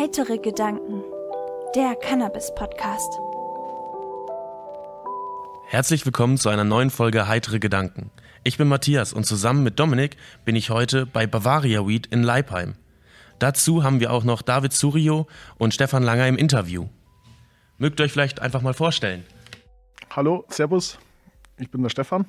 Heitere Gedanken. Der Cannabis-Podcast. Herzlich willkommen zu einer neuen Folge Heitere Gedanken. Ich bin Matthias und zusammen mit Dominik bin ich heute bei Bavaria Weed in Leipheim. Dazu haben wir auch noch David Surio und Stefan Langer im Interview. Mögt ihr euch vielleicht einfach mal vorstellen? Hallo, Servus, ich bin der Stefan.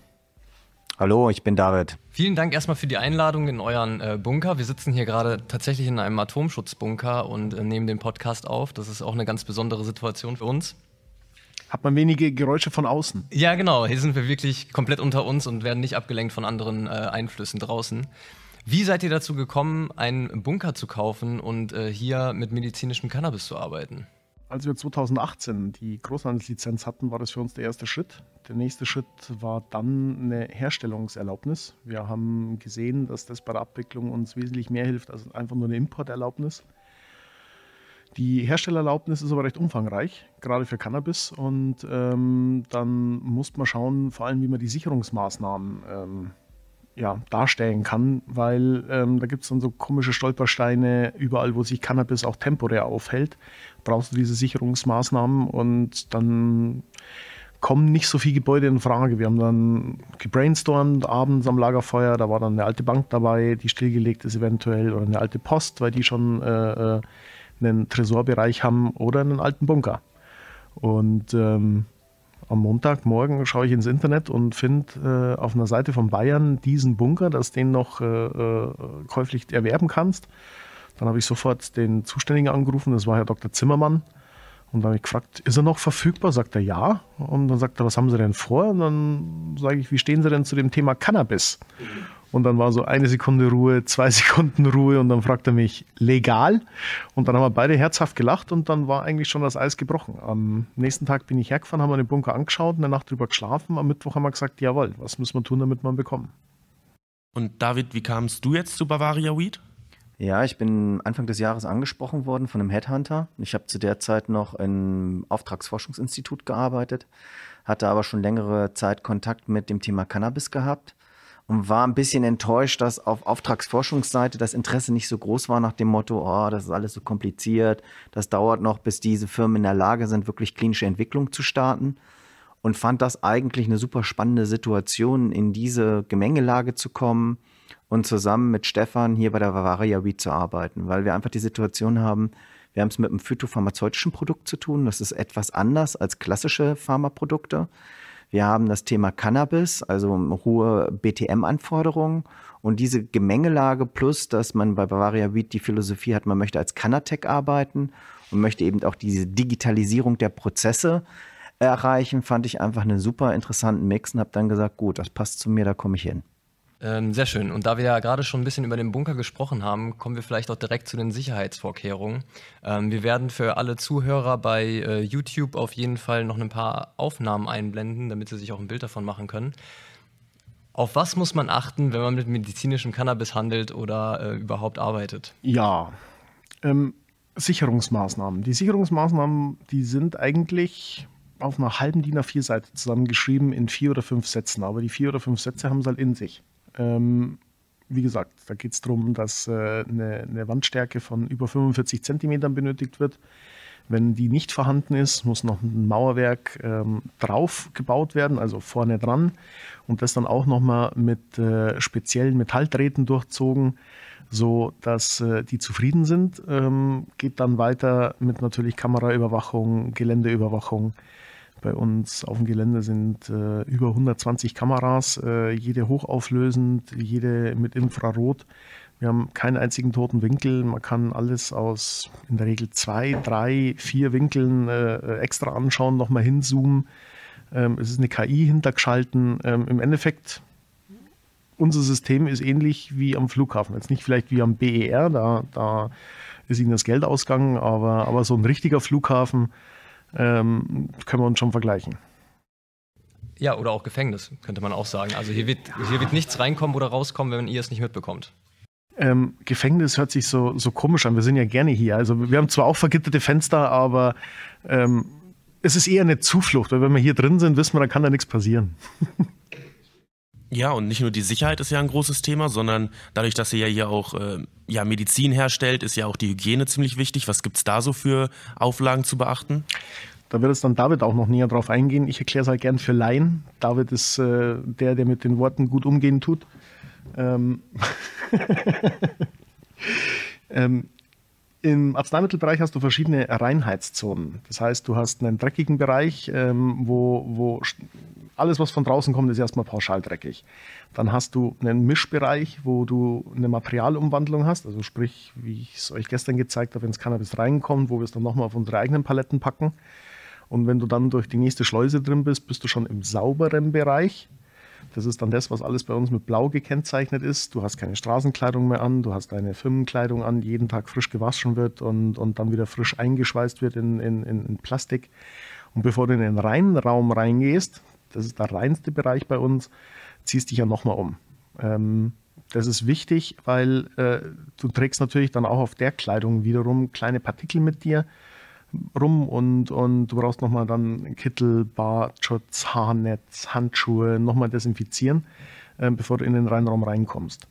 Hallo, ich bin David. Vielen Dank erstmal für die Einladung in euren äh, Bunker. Wir sitzen hier gerade tatsächlich in einem Atomschutzbunker und äh, nehmen den Podcast auf. Das ist auch eine ganz besondere Situation für uns. Hat man wenige Geräusche von außen? Ja, genau. Hier sind wir wirklich komplett unter uns und werden nicht abgelenkt von anderen äh, Einflüssen draußen. Wie seid ihr dazu gekommen, einen Bunker zu kaufen und äh, hier mit medizinischem Cannabis zu arbeiten? Als wir 2018 die Großhandelslizenz hatten, war das für uns der erste Schritt. Der nächste Schritt war dann eine Herstellungserlaubnis. Wir haben gesehen, dass das bei der Abwicklung uns wesentlich mehr hilft als einfach nur eine Importerlaubnis. Die Herstellererlaubnis ist aber recht umfangreich, gerade für Cannabis. Und ähm, dann muss man schauen, vor allem, wie man die Sicherungsmaßnahmen ähm, ja, darstellen kann, weil ähm, da gibt es dann so komische Stolpersteine überall, wo sich Cannabis auch temporär aufhält, brauchst du diese Sicherungsmaßnahmen und dann kommen nicht so viele Gebäude in Frage. Wir haben dann gebrainstormt abends am Lagerfeuer, da war dann eine alte Bank dabei, die stillgelegt ist eventuell, oder eine alte Post, weil die schon äh, äh einen Tresorbereich haben oder einen alten Bunker. Und ähm, am Montagmorgen schaue ich ins Internet und finde äh, auf einer Seite von Bayern diesen Bunker, dass den noch äh, äh, käuflich erwerben kannst. Dann habe ich sofort den Zuständigen angerufen, das war Herr Dr. Zimmermann. Und dann habe ich gefragt, ist er noch verfügbar? Sagt er ja. Und dann sagt er, was haben Sie denn vor? Und dann sage ich, wie stehen Sie denn zu dem Thema Cannabis? Und dann war so eine Sekunde Ruhe, zwei Sekunden Ruhe und dann fragt er mich, legal? Und dann haben wir beide herzhaft gelacht und dann war eigentlich schon das Eis gebrochen. Am nächsten Tag bin ich hergefahren, haben wir den Bunker angeschaut, eine Nacht drüber geschlafen. Am Mittwoch haben wir gesagt, jawohl, was müssen wir tun, damit wir ihn bekommen? Und David, wie kamst du jetzt zu Bavaria Weed? Ja, ich bin Anfang des Jahres angesprochen worden von einem Headhunter. Ich habe zu der Zeit noch im Auftragsforschungsinstitut gearbeitet, hatte aber schon längere Zeit Kontakt mit dem Thema Cannabis gehabt und war ein bisschen enttäuscht, dass auf Auftragsforschungsseite das Interesse nicht so groß war nach dem Motto, oh, das ist alles so kompliziert, das dauert noch, bis diese Firmen in der Lage sind, wirklich klinische Entwicklung zu starten. Und fand das eigentlich eine super spannende Situation, in diese Gemengelage zu kommen und zusammen mit Stefan hier bei der Bavaria Weed zu arbeiten, weil wir einfach die Situation haben, wir haben es mit einem phytopharmazeutischen Produkt zu tun. Das ist etwas anders als klassische Pharmaprodukte. Wir haben das Thema Cannabis, also hohe BTM-Anforderungen. Und diese Gemengelage plus, dass man bei Bavaria Weed die Philosophie hat, man möchte als Canatech arbeiten und möchte eben auch diese Digitalisierung der Prozesse erreichen, fand ich einfach einen super interessanten Mix und habe dann gesagt, gut, das passt zu mir, da komme ich hin. Ähm, sehr schön. Und da wir ja gerade schon ein bisschen über den Bunker gesprochen haben, kommen wir vielleicht auch direkt zu den Sicherheitsvorkehrungen. Ähm, wir werden für alle Zuhörer bei äh, YouTube auf jeden Fall noch ein paar Aufnahmen einblenden, damit sie sich auch ein Bild davon machen können. Auf was muss man achten, wenn man mit medizinischem Cannabis handelt oder äh, überhaupt arbeitet? Ja, ähm, Sicherungsmaßnahmen. Die Sicherungsmaßnahmen, die sind eigentlich auf einer halben DIN A4-Seite zusammengeschrieben in vier oder fünf Sätzen. Aber die vier oder fünf Sätze haben es halt in sich. Ähm, wie gesagt, da geht es darum, dass äh, eine, eine, Wandstärke von über 45 Zentimetern benötigt wird. Wenn die nicht vorhanden ist, muss noch ein Mauerwerk ähm, drauf gebaut werden, also vorne dran. Und das dann auch nochmal mit äh, speziellen Metalldrähten durchzogen, so dass äh, die zufrieden sind. Ähm, geht dann weiter mit natürlich Kameraüberwachung, Geländeüberwachung. Bei uns auf dem Gelände sind äh, über 120 Kameras, äh, jede hochauflösend, jede mit Infrarot. Wir haben keinen einzigen toten Winkel. Man kann alles aus in der Regel zwei, drei, vier Winkeln äh, extra anschauen, nochmal hinzoomen. Ähm, es ist eine KI hintergeschalten. Ähm, Im Endeffekt, unser System ist ähnlich wie am Flughafen. Jetzt nicht vielleicht wie am BER, da, da ist Ihnen das Geld ausgegangen, aber, aber so ein richtiger Flughafen ähm, können wir uns schon vergleichen. Ja, oder auch Gefängnis, könnte man auch sagen. Also hier wird, hier wird nichts reinkommen oder rauskommen, wenn ihr es nicht mitbekommt. Ähm, Gefängnis hört sich so, so komisch an. Wir sind ja gerne hier. Also wir haben zwar auch vergitterte Fenster, aber ähm, es ist eher eine Zuflucht, weil wenn wir hier drin sind, wissen wir, da kann da nichts passieren. Ja, und nicht nur die Sicherheit ist ja ein großes Thema, sondern dadurch, dass ihr ja hier auch äh, ja, Medizin herstellt, ist ja auch die Hygiene ziemlich wichtig. Was gibt es da so für Auflagen zu beachten? Da wird es dann David auch noch näher drauf eingehen. Ich erkläre es halt gern für Laien. David ist äh, der, der mit den Worten gut umgehen tut. Ähm ähm, Im Arzneimittelbereich hast du verschiedene Reinheitszonen. Das heißt, du hast einen dreckigen Bereich, ähm, wo, wo alles, was von draußen kommt, ist erstmal pauschal dreckig. Dann hast du einen Mischbereich, wo du eine Materialumwandlung hast, also sprich, wie ich es euch gestern gezeigt habe, wenn das Cannabis reinkommt, wo wir es dann nochmal auf unsere eigenen Paletten packen. Und wenn du dann durch die nächste Schleuse drin bist, bist du schon im sauberen Bereich. Das ist dann das, was alles bei uns mit Blau gekennzeichnet ist. Du hast keine Straßenkleidung mehr an, du hast deine Firmenkleidung an, die jeden Tag frisch gewaschen wird und, und dann wieder frisch eingeschweißt wird in, in, in Plastik. Und bevor du in den reinen Raum reingehst, das ist der reinste Bereich bei uns, ziehst dich ja nochmal um. Ähm, das ist wichtig, weil äh, du trägst natürlich dann auch auf der Kleidung wiederum kleine Partikel mit dir rum und, und du brauchst nochmal dann Kittel, Bartschutz, Haarnetz, Handschuhe, nochmal desinfizieren, äh, bevor du in den Reinraum reinkommst.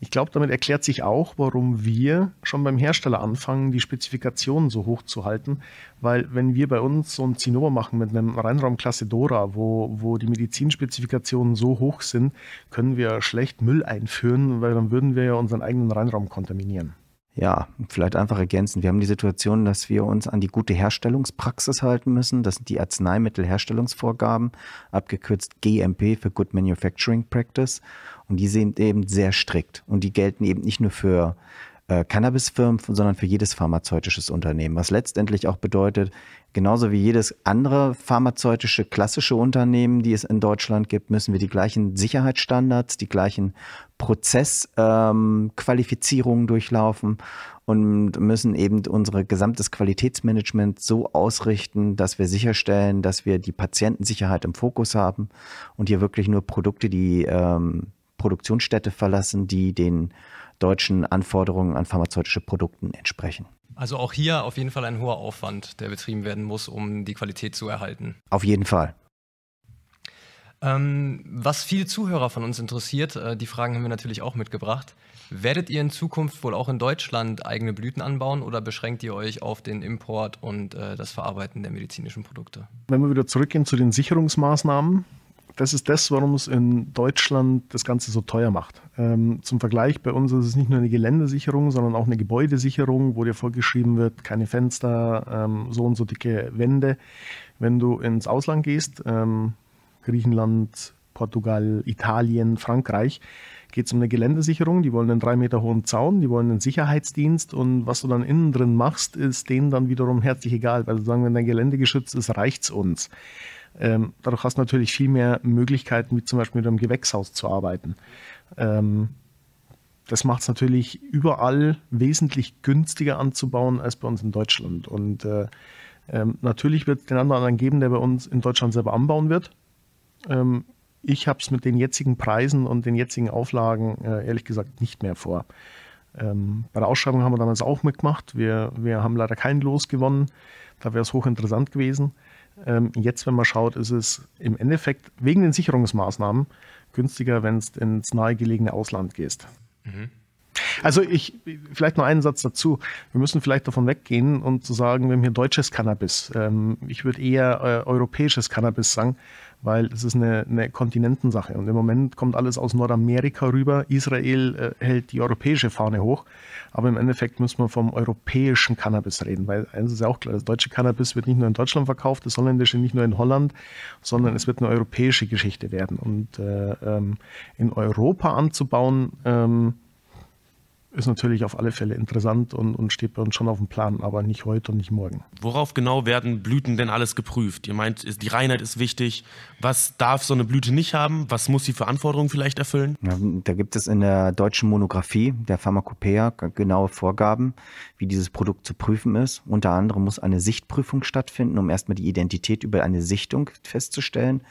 Ich glaube, damit erklärt sich auch, warum wir schon beim Hersteller anfangen, die Spezifikationen so hoch zu halten, weil wenn wir bei uns so ein Zinnober machen mit einem Reinraumklasse Dora, wo, wo die Medizinspezifikationen so hoch sind, können wir schlecht Müll einführen, weil dann würden wir ja unseren eigenen Reinraum kontaminieren. Ja, vielleicht einfach ergänzen. Wir haben die Situation, dass wir uns an die gute Herstellungspraxis halten müssen. Das sind die Arzneimittelherstellungsvorgaben, abgekürzt GMP für Good Manufacturing Practice. Und die sind eben sehr strikt. Und die gelten eben nicht nur für äh, Cannabisfirmen, sondern für jedes pharmazeutisches Unternehmen. Was letztendlich auch bedeutet, genauso wie jedes andere pharmazeutische klassische Unternehmen, die es in Deutschland gibt, müssen wir die gleichen Sicherheitsstandards, die gleichen Prozessqualifizierungen ähm, durchlaufen und müssen eben unser gesamtes Qualitätsmanagement so ausrichten, dass wir sicherstellen, dass wir die Patientensicherheit im Fokus haben und hier wirklich nur Produkte, die ähm, Produktionsstätte verlassen, die den deutschen Anforderungen an pharmazeutische Produkte entsprechen. Also auch hier auf jeden Fall ein hoher Aufwand, der betrieben werden muss, um die Qualität zu erhalten. Auf jeden Fall. Ähm, was viele Zuhörer von uns interessiert, äh, die Fragen haben wir natürlich auch mitgebracht. Werdet ihr in Zukunft wohl auch in Deutschland eigene Blüten anbauen oder beschränkt ihr euch auf den Import und äh, das Verarbeiten der medizinischen Produkte? Wenn wir wieder zurückgehen zu den Sicherungsmaßnahmen, das ist das, warum es in Deutschland das Ganze so teuer macht. Ähm, zum Vergleich, bei uns ist es nicht nur eine Geländesicherung, sondern auch eine Gebäudesicherung, wo dir vorgeschrieben wird, keine Fenster, ähm, so und so dicke Wände. Wenn du ins Ausland gehst, ähm, Griechenland, Portugal, Italien, Frankreich, geht es um eine Geländesicherung. Die wollen einen drei Meter hohen Zaun, die wollen einen Sicherheitsdienst und was du dann innen drin machst, ist denen dann wiederum herzlich egal, weil sie sagen, wenn dein Gelände geschützt ist, reicht es uns. Ähm, dadurch hast du natürlich viel mehr Möglichkeiten, wie zum Beispiel mit einem Gewächshaus zu arbeiten. Ähm, das macht es natürlich überall wesentlich günstiger anzubauen als bei uns in Deutschland. Und äh, ähm, natürlich wird es den anderen, geben, der bei uns in Deutschland selber anbauen wird. Ähm, ich habe es mit den jetzigen Preisen und den jetzigen Auflagen äh, ehrlich gesagt nicht mehr vor. Ähm, bei der Ausschreibung haben wir damals auch mitgemacht. Wir, wir haben leider kein Los gewonnen. Da wäre es hochinteressant gewesen. Ähm, jetzt, wenn man schaut, ist es im Endeffekt wegen den Sicherungsmaßnahmen günstiger, wenn es ins nahegelegene Ausland gehst. Mhm. Also ich, vielleicht noch einen Satz dazu. Wir müssen vielleicht davon weggehen und zu sagen, wir haben hier deutsches Cannabis. Ähm, ich würde eher äh, europäisches Cannabis sagen, weil es ist eine, eine Kontinentensache. Und im Moment kommt alles aus Nordamerika rüber. Israel äh, hält die europäische Fahne hoch. Aber im Endeffekt muss man vom europäischen Cannabis reden, weil eins ist ja auch klar, das deutsche Cannabis wird nicht nur in Deutschland verkauft, das holländische nicht nur in Holland, sondern es wird eine europäische Geschichte werden. Und äh, ähm, in Europa anzubauen, ähm, ist natürlich auf alle Fälle interessant und, und, steht bei uns schon auf dem Plan, aber nicht heute und nicht morgen. Worauf genau werden Blüten denn alles geprüft? Ihr meint, die Reinheit ist wichtig. Was darf so eine Blüte nicht haben? Was muss sie für Anforderungen vielleicht erfüllen? Ja, da gibt es in der deutschen Monographie der Pharmakopäa genaue Vorgaben, wie dieses Produkt zu prüfen ist. Unter anderem muss eine Sichtprüfung stattfinden, um erstmal die Identität über eine Sichtung festzustellen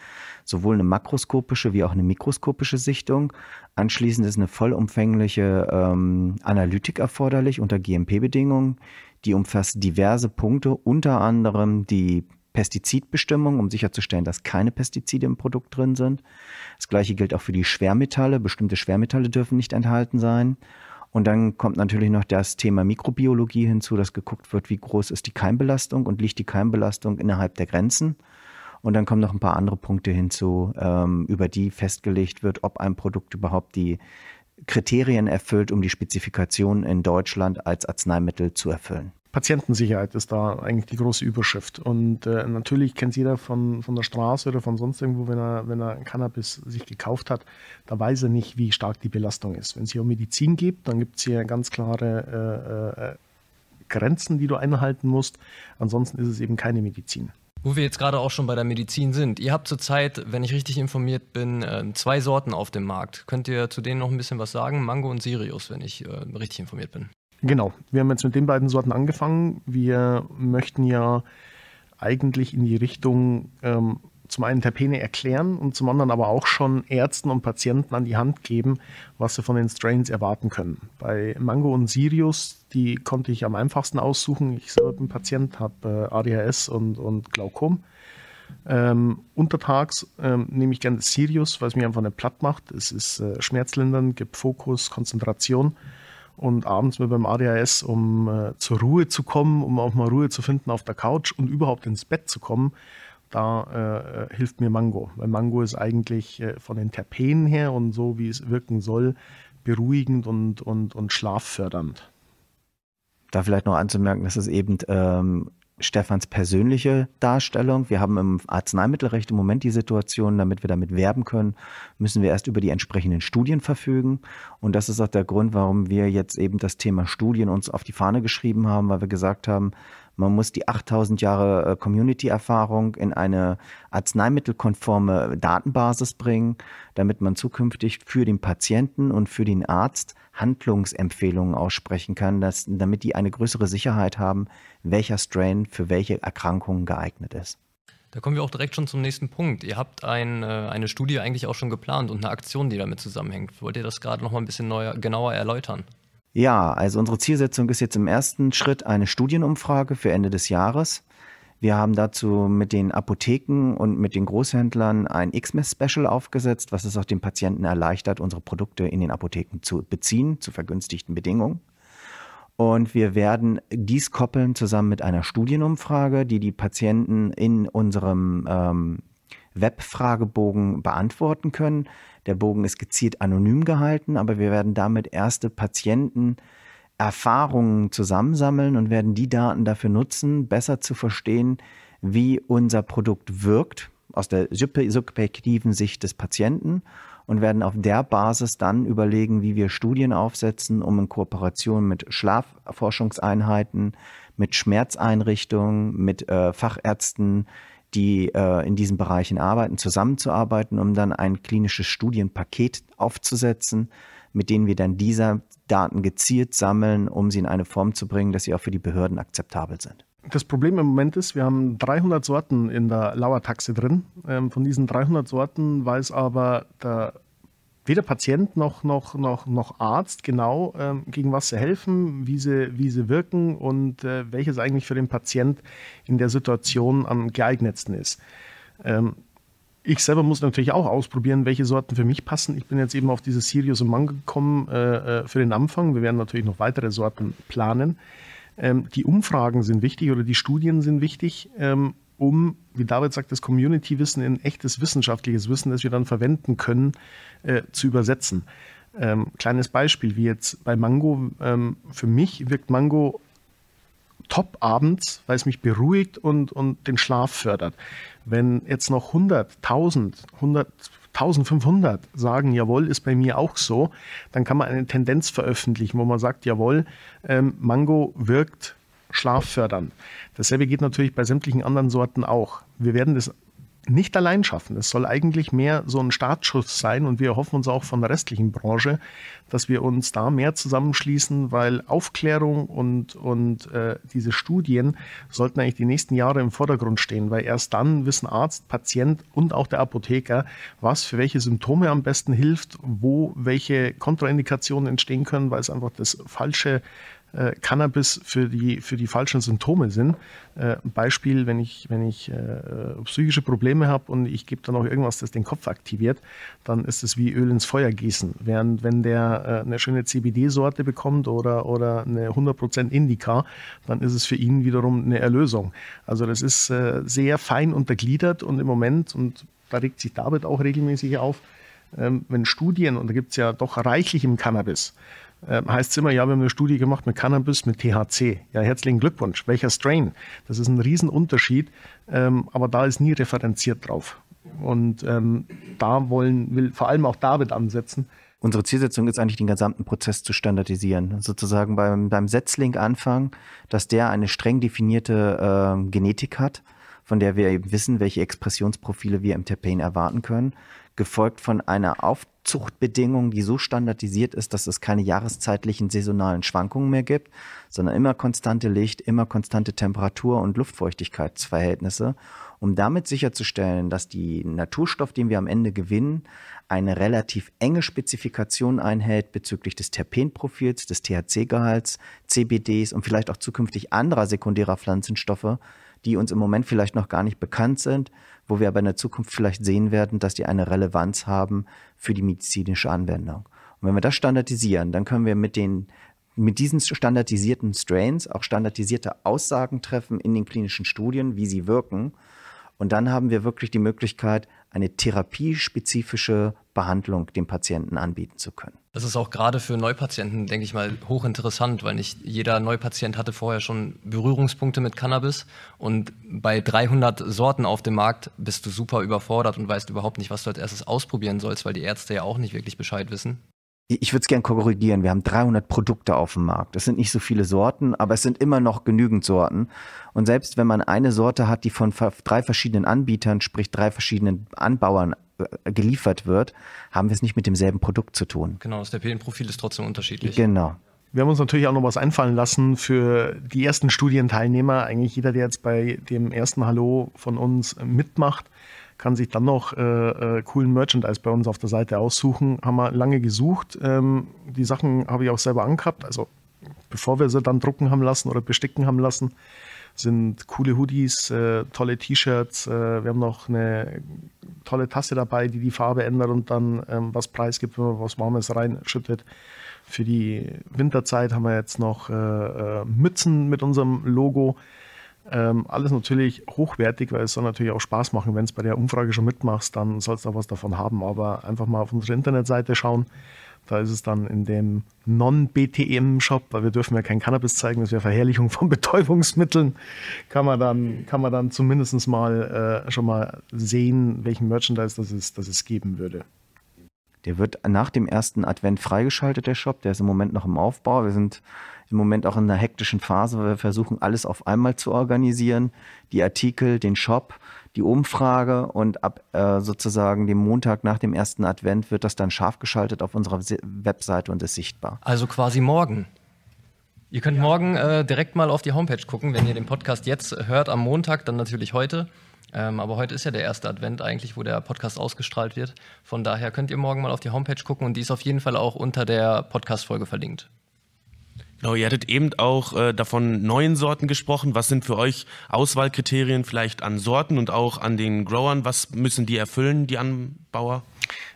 sowohl eine makroskopische wie auch eine mikroskopische Sichtung. Anschließend ist eine vollumfängliche ähm, Analytik erforderlich unter GMP-Bedingungen. Die umfasst diverse Punkte, unter anderem die Pestizidbestimmungen, um sicherzustellen, dass keine Pestizide im Produkt drin sind. Das gleiche gilt auch für die Schwermetalle. Bestimmte Schwermetalle dürfen nicht enthalten sein. Und dann kommt natürlich noch das Thema Mikrobiologie hinzu, dass geguckt wird, wie groß ist die Keimbelastung und liegt die Keimbelastung innerhalb der Grenzen. Und dann kommen noch ein paar andere Punkte hinzu, ähm, über die festgelegt wird, ob ein Produkt überhaupt die Kriterien erfüllt, um die Spezifikation in Deutschland als Arzneimittel zu erfüllen. Patientensicherheit ist da eigentlich die große Überschrift. Und äh, natürlich kennt jeder von, von der Straße oder von sonst irgendwo, wenn er, wenn er Cannabis sich gekauft hat, da weiß er nicht, wie stark die Belastung ist. Wenn es hier um Medizin geht, dann gibt es hier ganz klare äh, äh, Grenzen, die du einhalten musst. Ansonsten ist es eben keine Medizin. Wo wir jetzt gerade auch schon bei der Medizin sind. Ihr habt zurzeit, wenn ich richtig informiert bin, äh, zwei Sorten auf dem Markt. Könnt ihr zu denen noch ein bisschen was sagen? Mango und Sirius, wenn ich äh, richtig informiert bin. Genau, wir haben jetzt mit den beiden Sorten angefangen. Wir möchten ja eigentlich in die Richtung ähm, zum einen Terpene erklären und zum anderen aber auch schon Ärzten und Patienten an die Hand geben, was sie von den Strains erwarten können. Bei Mango und Sirius, die konnte ich am einfachsten aussuchen. Ich selber bin Patient, habe äh, ADHS und, und Glaukom. Ähm, untertags ähm, nehme ich gerne Sirius, weil es mir einfach nicht platt macht. Es ist äh, schmerzlindernd, gibt Fokus, Konzentration und abends mit beim ADHS, um äh, zur Ruhe zu kommen, um auch mal Ruhe zu finden auf der Couch und überhaupt ins Bett zu kommen, da äh, hilft mir Mango. Weil Mango ist eigentlich äh, von den Terpenen her und so, wie es wirken soll, beruhigend und, und, und schlaffördernd. Da vielleicht noch anzumerken, dass es eben ähm, Stefans persönliche Darstellung. Wir haben im Arzneimittelrecht im Moment die Situation, damit wir damit werben können, müssen wir erst über die entsprechenden Studien verfügen. Und das ist auch der Grund, warum wir jetzt eben das Thema Studien uns auf die Fahne geschrieben haben, weil wir gesagt haben, man muss die 8000 Jahre äh, Community-Erfahrung in eine arzneimittelkonforme Datenbasis bringen, damit man zukünftig für den Patienten und für den Arzt Handlungsempfehlungen aussprechen kann, dass, damit die eine größere Sicherheit haben, welcher Strain für welche Erkrankungen geeignet ist. Da kommen wir auch direkt schon zum nächsten Punkt. Ihr habt ein, äh, eine Studie eigentlich auch schon geplant und eine Aktion, die damit zusammenhängt. Wollt ihr das gerade noch mal ein bisschen neuer, genauer erläutern? Ja, also unsere Zielsetzung ist jetzt im ersten Schritt eine Studienumfrage für Ende des Jahres. Wir haben dazu mit den Apotheken und mit den Großhändlern ein Xmas-Special aufgesetzt, was es auch den Patienten erleichtert, unsere Produkte in den Apotheken zu beziehen, zu vergünstigten Bedingungen. Und wir werden dies koppeln zusammen mit einer Studienumfrage, die die Patienten in unserem ähm, Webfragebogen beantworten können. Der Bogen ist gezielt anonym gehalten, aber wir werden damit erste Patienten Erfahrungen zusammensammeln und werden die Daten dafür nutzen, besser zu verstehen, wie unser Produkt wirkt aus der subjektiven Sicht des Patienten und werden auf der Basis dann überlegen, wie wir Studien aufsetzen, um in Kooperation mit Schlafforschungseinheiten, mit Schmerzeinrichtungen, mit äh, Fachärzten die äh, in diesen Bereichen arbeiten, zusammenzuarbeiten, um dann ein klinisches Studienpaket aufzusetzen, mit denen wir dann diese Daten gezielt sammeln, um sie in eine Form zu bringen, dass sie auch für die Behörden akzeptabel sind. Das Problem im Moment ist, wir haben 300 Sorten in der Lauertaxe drin. Ähm, von diesen 300 Sorten weiß aber der weder Patient noch, noch, noch, noch Arzt genau, ähm, gegen was sie helfen, wie sie, wie sie wirken und äh, welches eigentlich für den Patient in der Situation am geeignetsten ist. Ähm, ich selber muss natürlich auch ausprobieren, welche Sorten für mich passen. Ich bin jetzt eben auf dieses Sirius und Mango gekommen äh, äh, für den Anfang. Wir werden natürlich noch weitere Sorten planen. Ähm, die Umfragen sind wichtig oder die Studien sind wichtig. Ähm, um, wie David sagt, das Community-Wissen in echtes wissenschaftliches Wissen, das wir dann verwenden können, äh, zu übersetzen. Ähm, kleines Beispiel, wie jetzt bei Mango. Ähm, für mich wirkt Mango top abends, weil es mich beruhigt und, und den Schlaf fördert. Wenn jetzt noch 100, 1000, 100, 1500 sagen, jawohl, ist bei mir auch so, dann kann man eine Tendenz veröffentlichen, wo man sagt, jawohl, ähm, Mango wirkt schlaffördernd. Dasselbe geht natürlich bei sämtlichen anderen Sorten auch. Wir werden das nicht allein schaffen. Es soll eigentlich mehr so ein Startschuss sein und wir hoffen uns auch von der restlichen Branche, dass wir uns da mehr zusammenschließen, weil Aufklärung und, und äh, diese Studien sollten eigentlich die nächsten Jahre im Vordergrund stehen, weil erst dann wissen Arzt, Patient und auch der Apotheker, was für welche Symptome am besten hilft, wo welche Kontraindikationen entstehen können, weil es einfach das falsche äh, Cannabis für die, für die falschen Symptome sind. Äh, Beispiel, wenn ich, wenn ich äh, psychische Probleme habe und ich gebe dann auch irgendwas, das den Kopf aktiviert, dann ist es wie Öl ins Feuer gießen. Während wenn der äh, eine schöne CBD-Sorte bekommt oder, oder eine 100% Indica, dann ist es für ihn wiederum eine Erlösung. Also das ist äh, sehr fein untergliedert und im Moment, und da regt sich David auch regelmäßig auf, ähm, wenn Studien, und da gibt es ja doch reichlich im Cannabis, äh, heißt es immer, ja, wir haben eine Studie gemacht mit Cannabis, mit THC. Ja, herzlichen Glückwunsch. Welcher Strain? Das ist ein Riesenunterschied, ähm, aber da ist nie referenziert drauf. Und ähm, da wollen, will vor allem auch David ansetzen. Unsere Zielsetzung ist eigentlich, den gesamten Prozess zu standardisieren. Sozusagen beim, beim Setzling anfangen, dass der eine streng definierte äh, Genetik hat, von der wir eben wissen, welche Expressionsprofile wir im Terpen erwarten können gefolgt von einer Aufzuchtbedingung, die so standardisiert ist, dass es keine jahreszeitlichen saisonalen Schwankungen mehr gibt, sondern immer konstante Licht, immer konstante Temperatur und Luftfeuchtigkeitsverhältnisse, um damit sicherzustellen, dass die Naturstoff, den wir am Ende gewinnen, eine relativ enge Spezifikation einhält bezüglich des Terpenprofils, des THC-Gehalts, CBDs und vielleicht auch zukünftig anderer sekundärer Pflanzenstoffe, die uns im Moment vielleicht noch gar nicht bekannt sind, wo wir aber in der Zukunft vielleicht sehen werden, dass die eine Relevanz haben für die medizinische Anwendung. Und wenn wir das standardisieren, dann können wir mit den mit diesen standardisierten Strains auch standardisierte Aussagen treffen in den klinischen Studien, wie sie wirken. Und dann haben wir wirklich die Möglichkeit, eine therapiespezifische Behandlung dem Patienten anbieten zu können. Das ist auch gerade für Neupatienten, denke ich mal, hochinteressant, weil nicht jeder Neupatient hatte vorher schon Berührungspunkte mit Cannabis und bei 300 Sorten auf dem Markt bist du super überfordert und weißt überhaupt nicht, was du als erstes ausprobieren sollst, weil die Ärzte ja auch nicht wirklich Bescheid wissen ich würde es gerne korrigieren. Wir haben 300 Produkte auf dem Markt. Es sind nicht so viele Sorten, aber es sind immer noch genügend Sorten. Und selbst wenn man eine Sorte hat, die von drei verschiedenen Anbietern, sprich drei verschiedenen Anbauern geliefert wird, haben wir es nicht mit demselben Produkt zu tun. Genau, das Terpenprofil ist trotzdem unterschiedlich. Genau. Wir haben uns natürlich auch noch was einfallen lassen für die ersten Studienteilnehmer. Eigentlich jeder, der jetzt bei dem ersten Hallo von uns mitmacht, kann sich dann noch äh, äh, coolen Merchandise bei uns auf der Seite aussuchen. Haben wir lange gesucht. Ähm, die Sachen habe ich auch selber angehabt. Also bevor wir sie dann drucken haben lassen oder besticken haben lassen, sind coole Hoodies, äh, tolle T-Shirts. Äh, wir haben noch eine tolle Tasse dabei, die die Farbe ändert und dann ähm, was preisgibt, wenn man was Warmes reinschüttet. Für die Winterzeit haben wir jetzt noch äh, äh, Mützen mit unserem Logo. Ähm, alles natürlich hochwertig, weil es soll natürlich auch Spaß machen. Wenn es bei der Umfrage schon mitmachst, dann sollst du auch was davon haben. Aber einfach mal auf unsere Internetseite schauen. Da ist es dann in dem Non-BTM-Shop, weil wir dürfen ja kein Cannabis zeigen, das wäre Verherrlichung von Betäubungsmitteln, kann man dann, kann man dann zumindest mal äh, schon mal sehen, welchen Merchandise das, ist, das es geben würde. Der wird nach dem ersten Advent freigeschaltet, der Shop. Der ist im Moment noch im Aufbau. Wir sind im Moment auch in einer hektischen Phase, weil wir versuchen, alles auf einmal zu organisieren. Die Artikel, den Shop, die Umfrage und ab äh, sozusagen dem Montag nach dem ersten Advent wird das dann scharf geschaltet auf unserer Webseite und ist sichtbar. Also quasi morgen. Ihr könnt ja. morgen äh, direkt mal auf die Homepage gucken, wenn ihr den Podcast jetzt hört am Montag, dann natürlich heute. Ähm, aber heute ist ja der erste Advent eigentlich, wo der Podcast ausgestrahlt wird. Von daher könnt ihr morgen mal auf die Homepage gucken und die ist auf jeden Fall auch unter der Podcast-Folge verlinkt. Genau, ihr hattet eben auch äh, davon neuen Sorten gesprochen. Was sind für euch Auswahlkriterien vielleicht an Sorten und auch an den Growern? Was müssen die erfüllen, die Anbauer?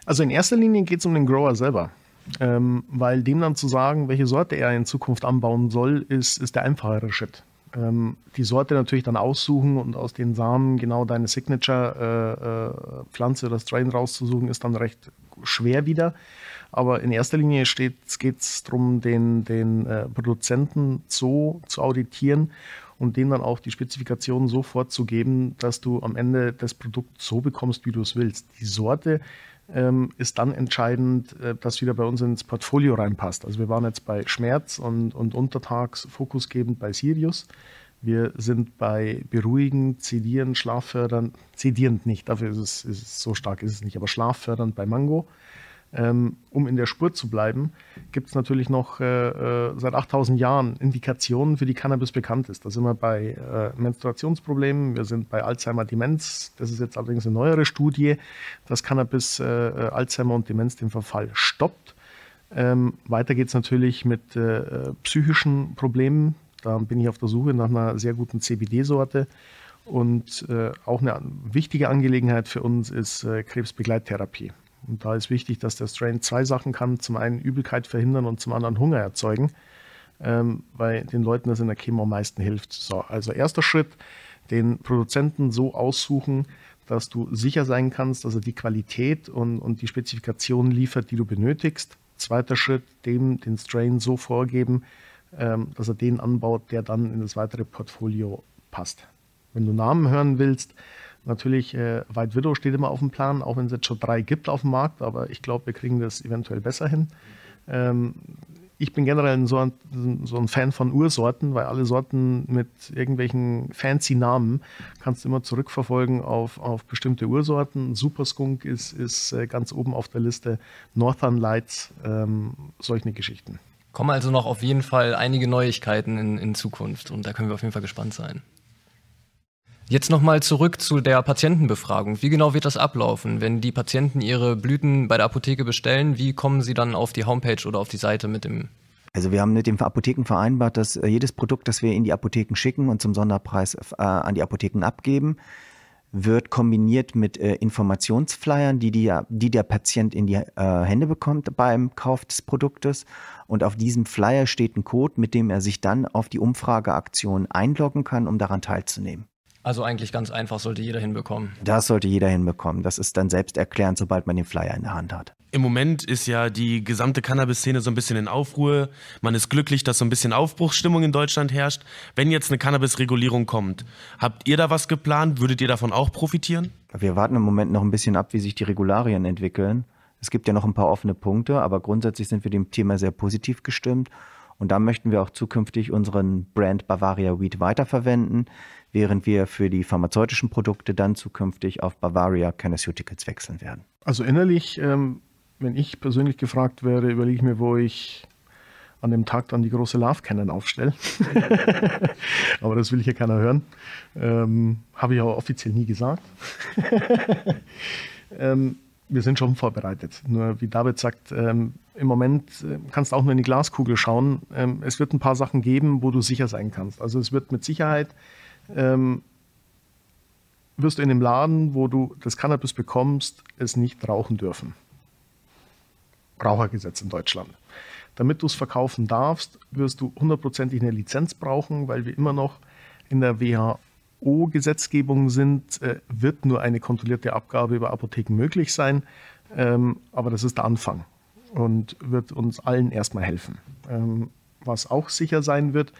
Also in erster Linie geht es um den Grower selber. Ähm, weil dem dann zu sagen, welche Sorte er in Zukunft anbauen soll, ist, ist der einfachere Schritt. Ähm, die Sorte natürlich dann aussuchen und aus den Samen genau deine Signature-Pflanze äh, äh, oder Strain rauszusuchen, ist dann recht schwer wieder. Aber in erster Linie geht es darum, den, den äh, Produzenten so zu auditieren und denen dann auch die Spezifikationen so vorzugeben, dass du am Ende das Produkt so bekommst, wie du es willst. Die Sorte ähm, ist dann entscheidend, äh, dass wieder bei uns ins Portfolio reinpasst. Also wir waren jetzt bei Schmerz und, und untertags fokusgebend bei Sirius. Wir sind bei beruhigend, sedierend, schlaffördernd, sedierend nicht, dafür ist es, ist so stark ist es nicht, aber schlaffördernd bei Mango. Ähm, um in der Spur zu bleiben, gibt es natürlich noch äh, äh seit 8000 Jahren Indikationen, für die Cannabis bekannt ist. Da sind wir bei äh, Menstruationsproblemen, wir sind bei Alzheimer-Demenz. Das ist jetzt allerdings eine neuere Studie, dass Cannabis äh, äh Alzheimer und Demenz den Verfall stoppt. Ähm, weiter geht es natürlich mit äh, psychischen Problemen. Da bin ich auf der Suche nach einer sehr guten CBD-Sorte. Und auch eine wichtige Angelegenheit für uns ist Krebsbegleittherapie. Und da ist wichtig, dass der Strain zwei Sachen kann. Zum einen Übelkeit verhindern und zum anderen Hunger erzeugen, ähm, weil den Leuten das in der Chemo am meisten hilft. So, also erster Schritt, den Produzenten so aussuchen, dass du sicher sein kannst, dass er die Qualität und, und die Spezifikationen liefert, die du benötigst. Zweiter Schritt, dem den Strain so vorgeben, ähm, dass er den anbaut, der dann in das weitere Portfolio passt. Wenn du Namen hören willst, natürlich äh, White Widow steht immer auf dem Plan, auch wenn es jetzt schon drei gibt auf dem Markt, aber ich glaube, wir kriegen das eventuell besser hin. Ähm, ich bin generell so ein, so ein, Fan von Ursorten, weil alle Sorten mit irgendwelchen fancy Namen kannst du immer zurückverfolgen auf, auf bestimmte Ursorten. Super Skunk ist, ist äh, ganz oben auf der Liste. Northern Lights, ähm, solche Geschichten. Kommen also noch auf jeden Fall einige Neuigkeiten in, in Zukunft und da können wir auf jeden Fall gespannt sein. Jetzt nochmal zurück zu der Patientenbefragung. Wie genau wird das ablaufen? Wenn die Patienten ihre Blüten bei der Apotheke bestellen, wie kommen sie dann auf die Homepage oder auf die Seite mit dem also wir haben mit den Apotheken vereinbart, dass äh, jedes Produkt, das wir in die Apotheken schicken und zum Sonderpreis äh, an die Apotheken abgeben, wird kombiniert mit äh, Informationsflyern, die, die, die, der Patient in die äh, Hände bekommt beim Kauf des Produktes. Und auf diesem Flyer steht ein Code, mit dem er sich dann auf die Umfrageaktion einloggen kann, um daran teilzunehmen. Also eigentlich ganz einfach, sollte jeder hinbekommen. Das sollte jeder hinbekommen. Das ist dann selbsterklärend, sobald man den Flyer in der Hand hat. Im Moment ist ja die gesamte Cannabis-Szene so ein bisschen in Aufruhr. Man ist glücklich, dass so ein bisschen Aufbruchsstimmung in Deutschland herrscht. Wenn jetzt eine Cannabis-Regulierung kommt, habt ihr da was geplant? Würdet ihr davon auch profitieren? Wir warten im Moment noch ein bisschen ab, wie sich die Regularien entwickeln. Es gibt ja noch ein paar offene Punkte, aber grundsätzlich sind wir dem Thema sehr positiv gestimmt. Und da möchten wir auch zukünftig unseren Brand Bavaria Weed weiterverwenden während wir für die pharmazeutischen Produkte dann zukünftig auf Bavaria Conneceuticals wechseln werden. Also innerlich, ähm, wenn ich persönlich gefragt wäre, überlege ich mir, wo ich an dem Tag dann die große Love Cannon aufstelle. aber das will hier keiner hören. Ähm, Habe ich aber offiziell nie gesagt. ähm, wir sind schon vorbereitet. Nur wie David sagt, ähm, im Moment äh, kannst du auch nur in die Glaskugel schauen. Ähm, es wird ein paar Sachen geben, wo du sicher sein kannst. Also es wird mit Sicherheit ähm, wirst du in dem Laden, wo du das Cannabis bekommst, es nicht rauchen dürfen. Rauchergesetz in Deutschland. Damit du es verkaufen darfst, wirst du hundertprozentig eine Lizenz brauchen, weil wir immer noch in der WHO-Gesetzgebung sind, äh, wird nur eine kontrollierte Abgabe über Apotheken möglich sein. Ähm, aber das ist der Anfang und wird uns allen erstmal helfen. Ähm, was auch sicher sein wird,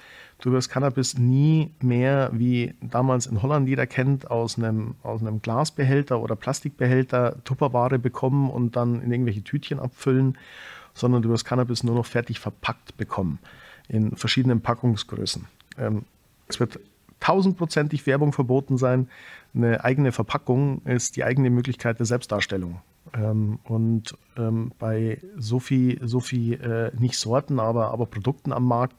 Du wirst Cannabis nie mehr, wie damals in Holland jeder kennt, aus einem, aus einem Glasbehälter oder Plastikbehälter Tupperware bekommen und dann in irgendwelche Tütchen abfüllen, sondern du wirst Cannabis nur noch fertig verpackt bekommen in verschiedenen Packungsgrößen. Ähm, es wird tausendprozentig Werbung verboten sein. Eine eigene Verpackung ist die eigene Möglichkeit der Selbstdarstellung. Ähm, und ähm, bei so viel, so viel äh, nicht Sorten, aber, aber Produkten am Markt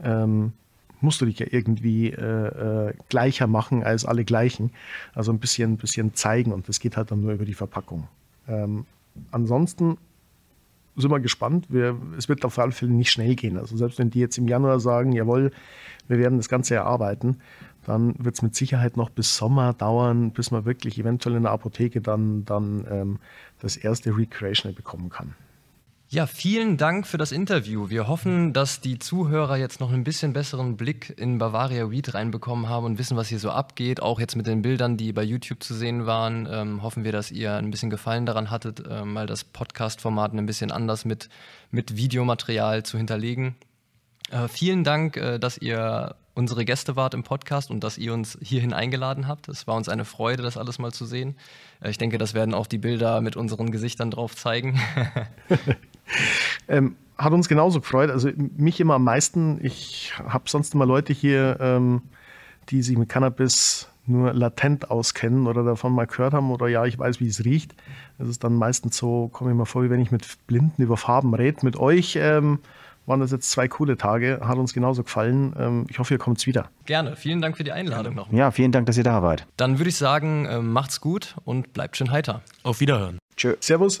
ähm, musst du dich ja irgendwie äh, äh, gleicher machen als alle gleichen. Also ein bisschen, bisschen zeigen und das geht halt dann nur über die Verpackung. Ähm, ansonsten sind wir gespannt. Wir, es wird auf alle Fälle nicht schnell gehen. Also selbst wenn die jetzt im Januar sagen, jawohl, wir werden das Ganze erarbeiten, dann wird es mit Sicherheit noch bis Sommer dauern, bis man wirklich eventuell in der Apotheke dann, dann ähm, das erste Recreational bekommen kann. Ja, vielen Dank für das Interview. Wir hoffen, dass die Zuhörer jetzt noch ein bisschen besseren Blick in Bavaria Weed reinbekommen haben und wissen, was hier so abgeht. Auch jetzt mit den Bildern, die bei YouTube zu sehen waren, ähm, hoffen wir, dass ihr ein bisschen Gefallen daran hattet, äh, mal das Podcast-Format ein bisschen anders mit, mit Videomaterial zu hinterlegen. Äh, vielen Dank, äh, dass ihr unsere Gäste wart im Podcast und dass ihr uns hierhin eingeladen habt. Es war uns eine Freude, das alles mal zu sehen. Äh, ich denke, das werden auch die Bilder mit unseren Gesichtern drauf zeigen. ähm, hat uns genauso gefreut. Also mich immer am meisten. Ich habe sonst immer Leute hier, ähm, die sich mit Cannabis nur latent auskennen oder davon mal gehört haben oder ja, ich weiß, wie es riecht. Das ist dann meistens so, komme ich mir vor, wie wenn ich mit Blinden über Farben rede. Mit euch ähm, waren das jetzt zwei coole Tage, hat uns genauso gefallen. Ähm, ich hoffe, ihr kommt wieder. Gerne, vielen Dank für die Einladung noch. Ja, vielen Dank, dass ihr da wart. Dann würde ich sagen, ähm, macht's gut und bleibt schön heiter. Auf Wiederhören. Tschö. Servus.